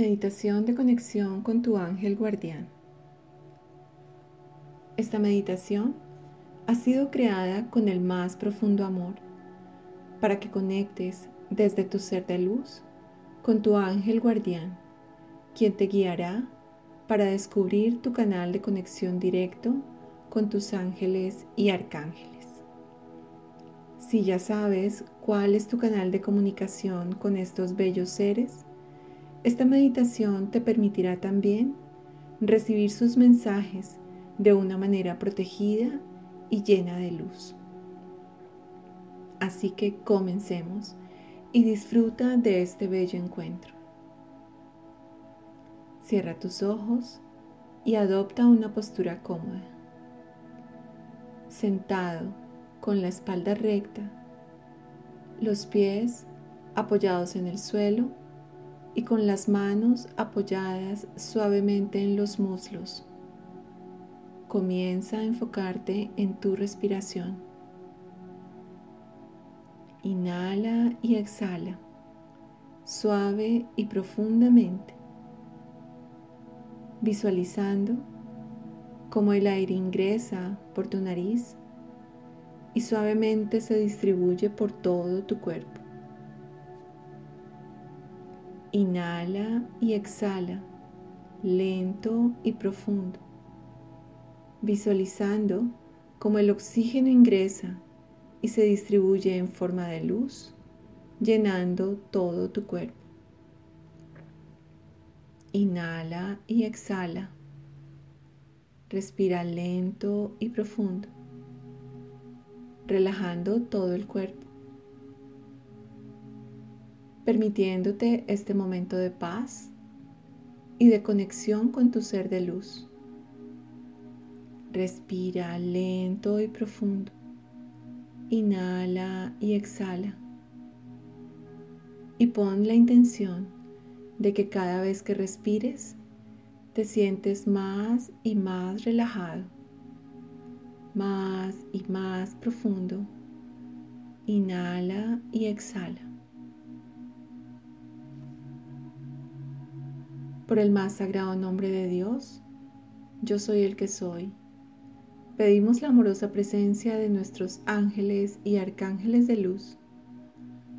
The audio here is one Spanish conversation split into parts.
Meditación de conexión con tu ángel guardián. Esta meditación ha sido creada con el más profundo amor para que conectes desde tu ser de luz con tu ángel guardián, quien te guiará para descubrir tu canal de conexión directo con tus ángeles y arcángeles. Si ya sabes cuál es tu canal de comunicación con estos bellos seres, esta meditación te permitirá también recibir sus mensajes de una manera protegida y llena de luz. Así que comencemos y disfruta de este bello encuentro. Cierra tus ojos y adopta una postura cómoda. Sentado con la espalda recta, los pies apoyados en el suelo y con las manos apoyadas suavemente en los muslos. Comienza a enfocarte en tu respiración. Inhala y exhala, suave y profundamente, visualizando cómo el aire ingresa por tu nariz y suavemente se distribuye por todo tu cuerpo. Inhala y exhala, lento y profundo, visualizando cómo el oxígeno ingresa y se distribuye en forma de luz, llenando todo tu cuerpo. Inhala y exhala. Respira lento y profundo, relajando todo el cuerpo permitiéndote este momento de paz y de conexión con tu ser de luz. Respira lento y profundo. Inhala y exhala. Y pon la intención de que cada vez que respires te sientes más y más relajado, más y más profundo. Inhala y exhala. Por el más sagrado nombre de Dios, yo soy el que soy. Pedimos la amorosa presencia de nuestros ángeles y arcángeles de luz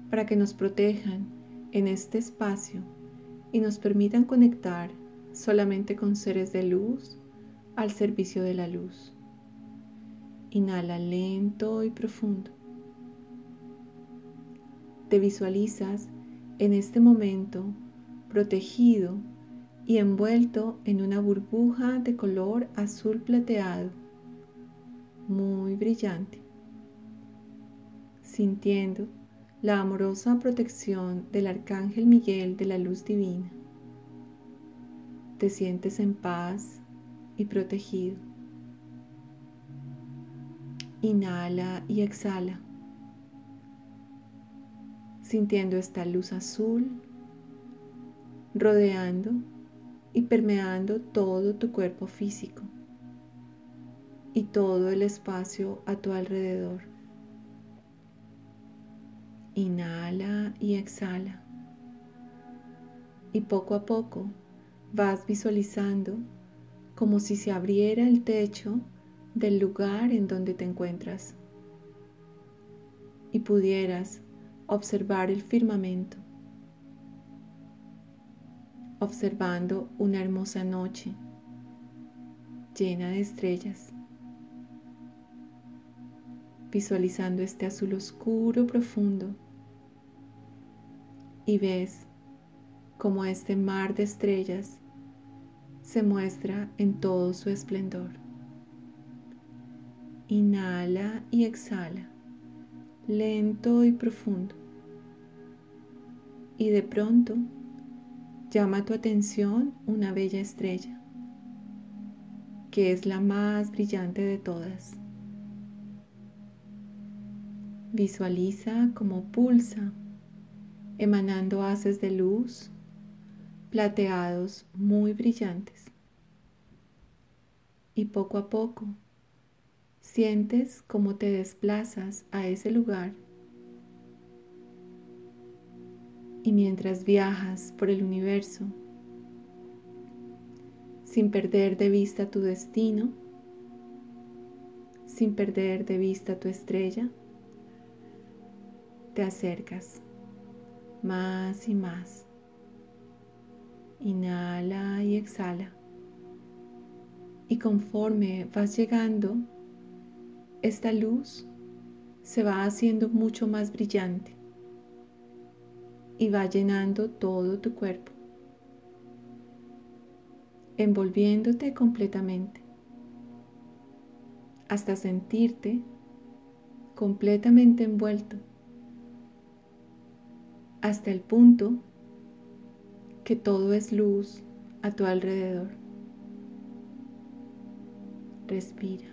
para que nos protejan en este espacio y nos permitan conectar solamente con seres de luz al servicio de la luz. Inhala lento y profundo. Te visualizas en este momento protegido y envuelto en una burbuja de color azul plateado, muy brillante, sintiendo la amorosa protección del Arcángel Miguel de la luz divina. Te sientes en paz y protegido. Inhala y exhala, sintiendo esta luz azul rodeando y permeando todo tu cuerpo físico y todo el espacio a tu alrededor. Inhala y exhala. Y poco a poco vas visualizando como si se abriera el techo del lugar en donde te encuentras y pudieras observar el firmamento observando una hermosa noche llena de estrellas, visualizando este azul oscuro profundo y ves como este mar de estrellas se muestra en todo su esplendor. Inhala y exhala, lento y profundo. Y de pronto llama tu atención una bella estrella, que es la más brillante de todas. Visualiza cómo pulsa, emanando haces de luz plateados muy brillantes. Y poco a poco sientes cómo te desplazas a ese lugar y mientras viajas por el universo, sin perder de vista tu destino, sin perder de vista tu estrella, te acercas más y más. Inhala y exhala. Y conforme vas llegando, esta luz se va haciendo mucho más brillante y va llenando todo tu cuerpo, envolviéndote completamente hasta sentirte completamente envuelto hasta el punto que todo es luz a tu alrededor. Respira.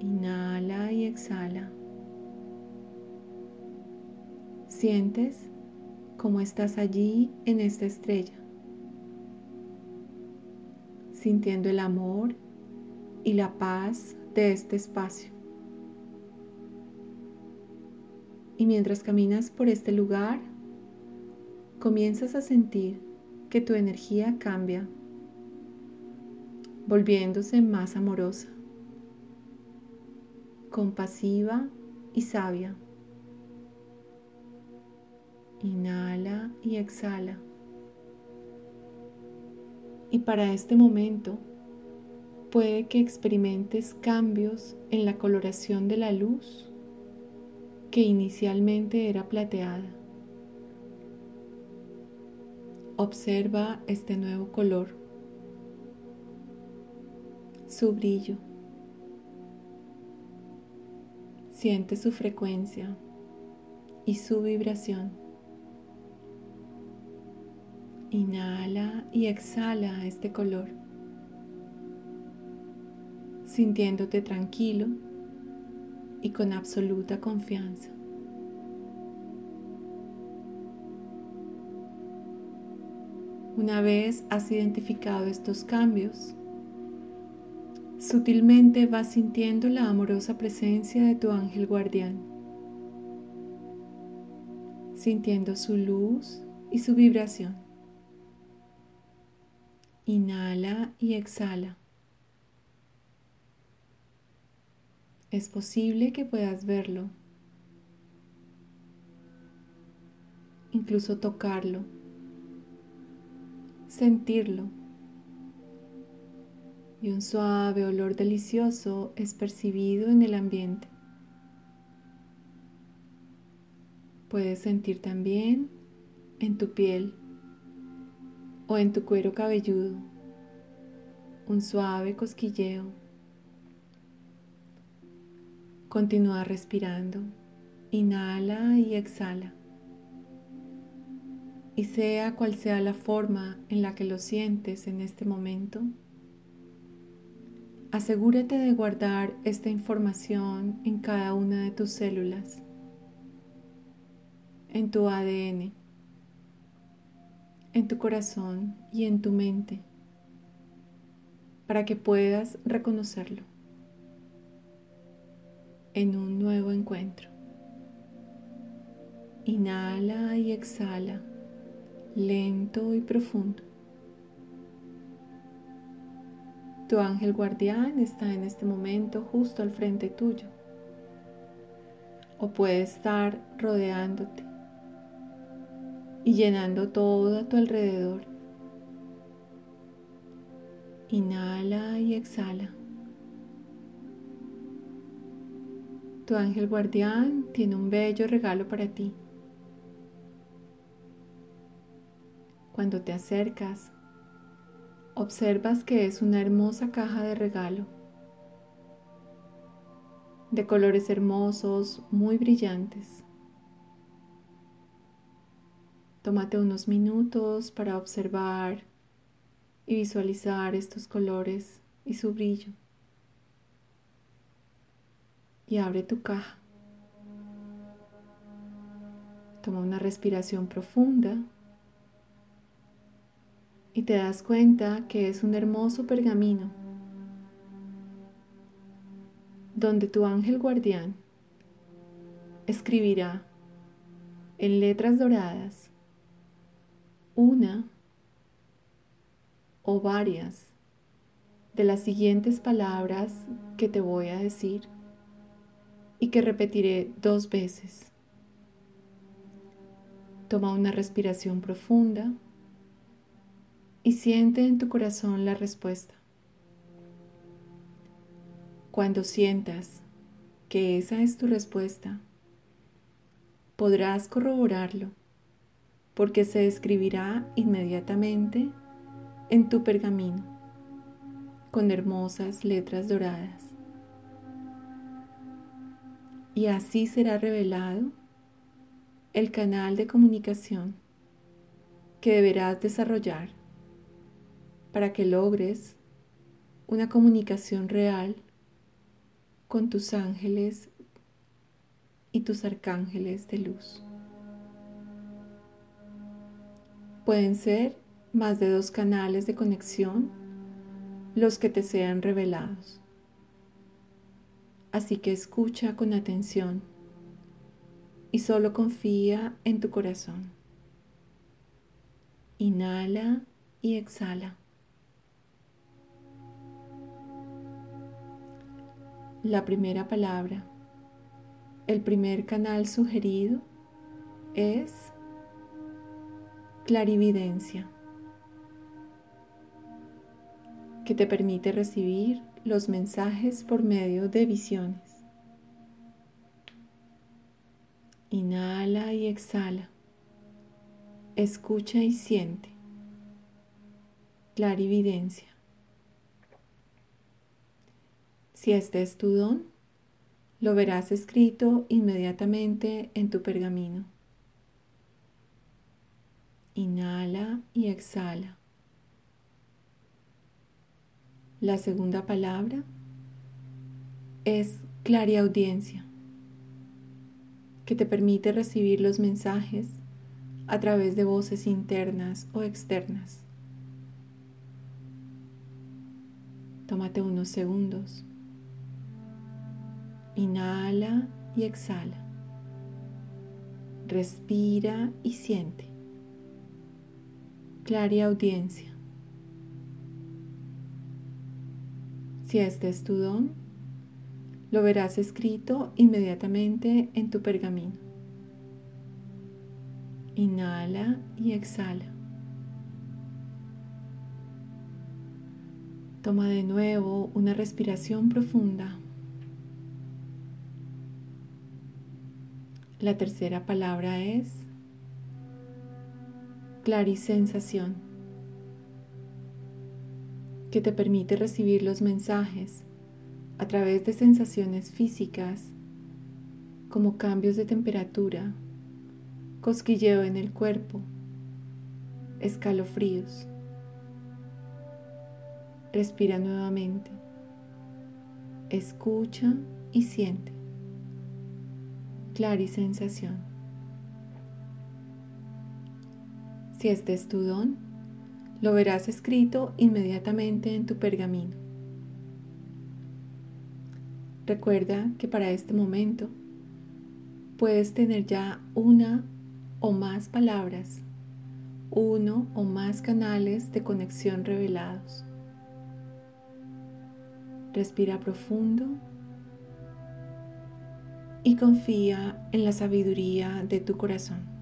Inhala y exhala. Sientes cómo estás allí en esta estrella, sintiendo el amor y la paz de este espacio. Y mientras caminas por este lugar, comienzas a sentir que tu energía cambia, volviéndose más amorosa, compasiva y sabia. Inhala y exhala. Y para este momento puede que experimentes cambios en la coloración de la luz que inicialmente era plateada. Observa este nuevo color, su brillo. Siente su frecuencia y su vibración. Inhala y exhala este color, sintiéndote tranquilo y con absoluta confianza. Una vez has identificado estos cambios, sutilmente vas sintiendo la amorosa presencia de tu ángel guardián, sintiendo su luz y su vibración. Inhala y exhala. es posible que puedas verlo, incluso tocarlo, sentirlo. Y un suave olor delicioso es percibido en el ambiente. Puedes sentir también en tu piel o en tu cuero cabelludo un suave cosquilleo Continúa respirando. Inhala y exhala. Y sea cual sea la forma en la que lo sientes en este momento, asegúrate de guardar esta información en cada una de tus células, en tu ADN, en tu corazón y en tu mente, para que puedas reconocerlo en un nuevo encuentro. Inhala y exhala, lento y profundo. Tu ángel guardián está en este momento justo al frente tuyo. O puede estar rodeándote y llenando todo a tu alrededor. Inhala y exhala. Tu ángel guardián tiene un bello regalo para ti. Cuando te acercas, observas que es una hermosa caja de regalo, de colores hermosos, muy brillantes. Tómate unos minutos para observar y visualizar estos colores y su brillo y abre tu caja. Toma una respiración profunda y te das cuenta que es un hermoso pergamino donde tu ángel guardián escribirá en letras doradas una o varias de las siguientes palabras que te voy a decir y que repetiré dos veces. Toma una respiración profunda y siente en tu corazón la respuesta. Cuando sientas que esa es tu respuesta, podrás corroborarlo porque se escribirá inmediatamente en tu pergamino con hermosas letras doradas. Y así será revelado el canal de comunicación que deberás desarrollar para que logres una comunicación real con tus ángeles y tus arcángeles de luz. Pueden ser más de dos canales de conexión los que te sean revelados. Así que escucha con atención y solo confía en tu corazón. Inhala y exhala. La primera palabra, el primer canal sugerido es clarividencia, que te permite recibir los mensajes por medio de visiones. Inhala y exhala. Escucha y siente. Clarividencia. Si este es tu don, lo verás escrito inmediatamente en tu pergamino. Inhala y exhala. La segunda palabra es clariaudiencia, que te permite recibir los mensajes a través de voces internas o externas. Tómate unos segundos Inhala y exhala. Respira y siente. Clara audiencia. Si este es tu don, lo verás escrito inmediatamente en tu pergamino. Inhala y exhala. Toma de nuevo una respiración profunda. La tercera palabra es clarisensación, que te permite recibir los mensajes a través de sensaciones físicas como cambios de temperatura, cosquilleo en el cuerpo, escalofríos. Respira nuevamente, escucha y siente sensación. Si este es tu don, lo verás escrito inmediatamente en tu pergamino. Recuerda que para este momento puedes tener ya una o más palabras, uno o más canales de conexión revelados. Respira profundo y confía en la sabiduría de tu corazón.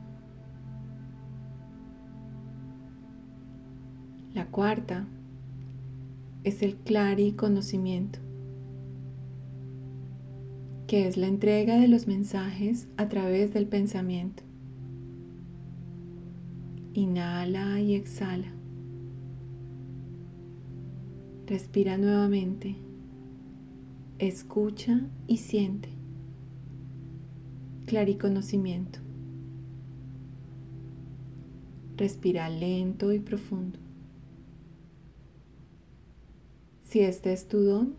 Cuarta es el conocimiento, que es la entrega de los mensajes a través del pensamiento. Inhala y exhala. Respira nuevamente. Escucha y siente clariconocimiento. Respira lento y profundo. Si este es tu don,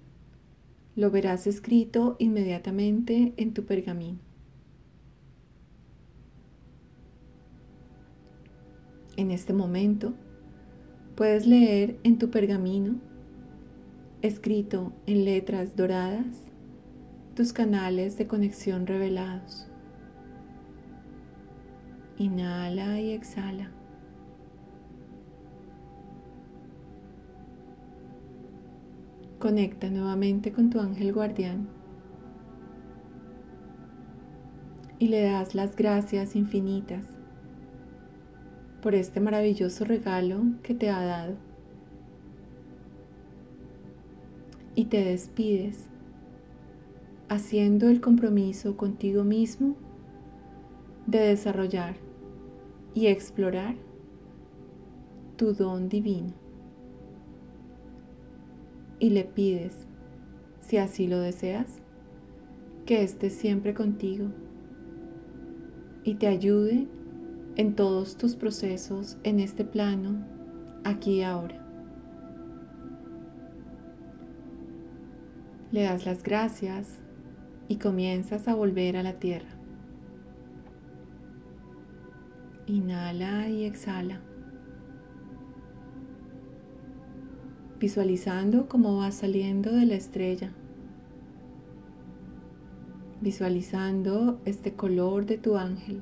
lo verás escrito inmediatamente en tu pergamino. En este momento, puedes leer en tu pergamino, escrito en letras doradas, tus canales de conexión revelados. Inhala y exhala. Conecta nuevamente con tu ángel guardián y le das las gracias infinitas por este maravilloso regalo que te ha dado. Y te despides haciendo el compromiso contigo mismo de desarrollar y explorar tu don divino. Y le pides, si así lo deseas, que esté siempre contigo y te ayude en todos tus procesos en este plano, aquí y ahora. Le das las gracias y comienzas a volver a la tierra. Inhala y exhala. Visualizando cómo vas saliendo de la estrella. Visualizando este color de tu ángel.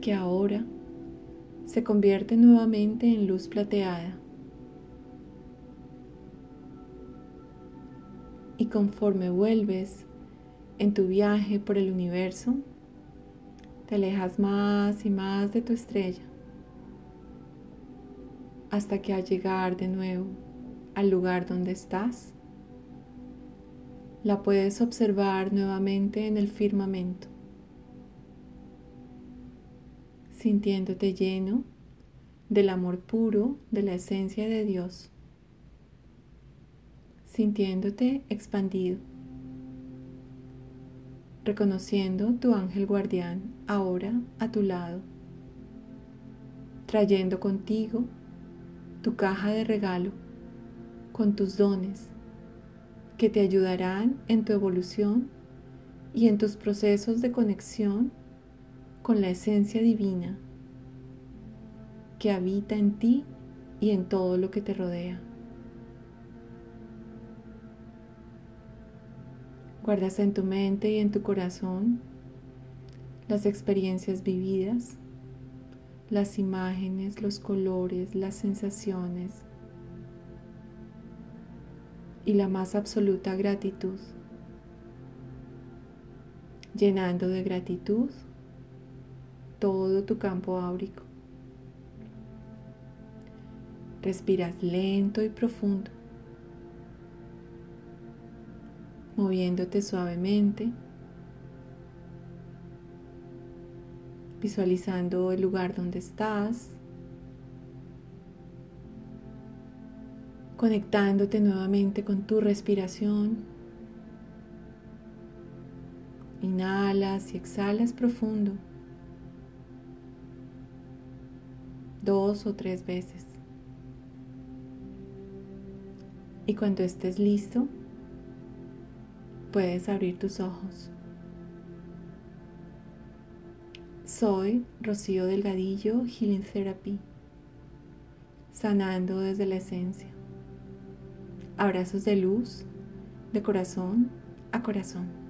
Que ahora se convierte nuevamente en luz plateada. Y conforme vuelves en tu viaje por el universo, te alejas más y más de tu estrella hasta que al llegar de nuevo al lugar donde estás, la puedes observar nuevamente en el firmamento, sintiéndote lleno del amor puro de la esencia de Dios sintiéndote expandido, reconociendo tu ángel guardián ahora a tu lado, trayendo contigo tu caja de regalo con tus dones que te ayudarán en tu evolución y en tus procesos de conexión con la esencia divina que habita en ti y en todo lo que te rodea. Guardas en tu mente y en tu corazón las experiencias vividas, las imágenes, los colores, las sensaciones y la más absoluta gratitud, llenando de gratitud todo tu campo áurico. Respiras lento y profundo moviéndote suavemente, visualizando el lugar donde estás, conectándote nuevamente con tu respiración. Inhalas y exhalas profundo, dos o tres veces. Y cuando estés listo, puedes abrir tus ojos. Soy Rocío Delgadillo, Healing Therapy, sanando desde la esencia. Abrazos de luz, de corazón a corazón.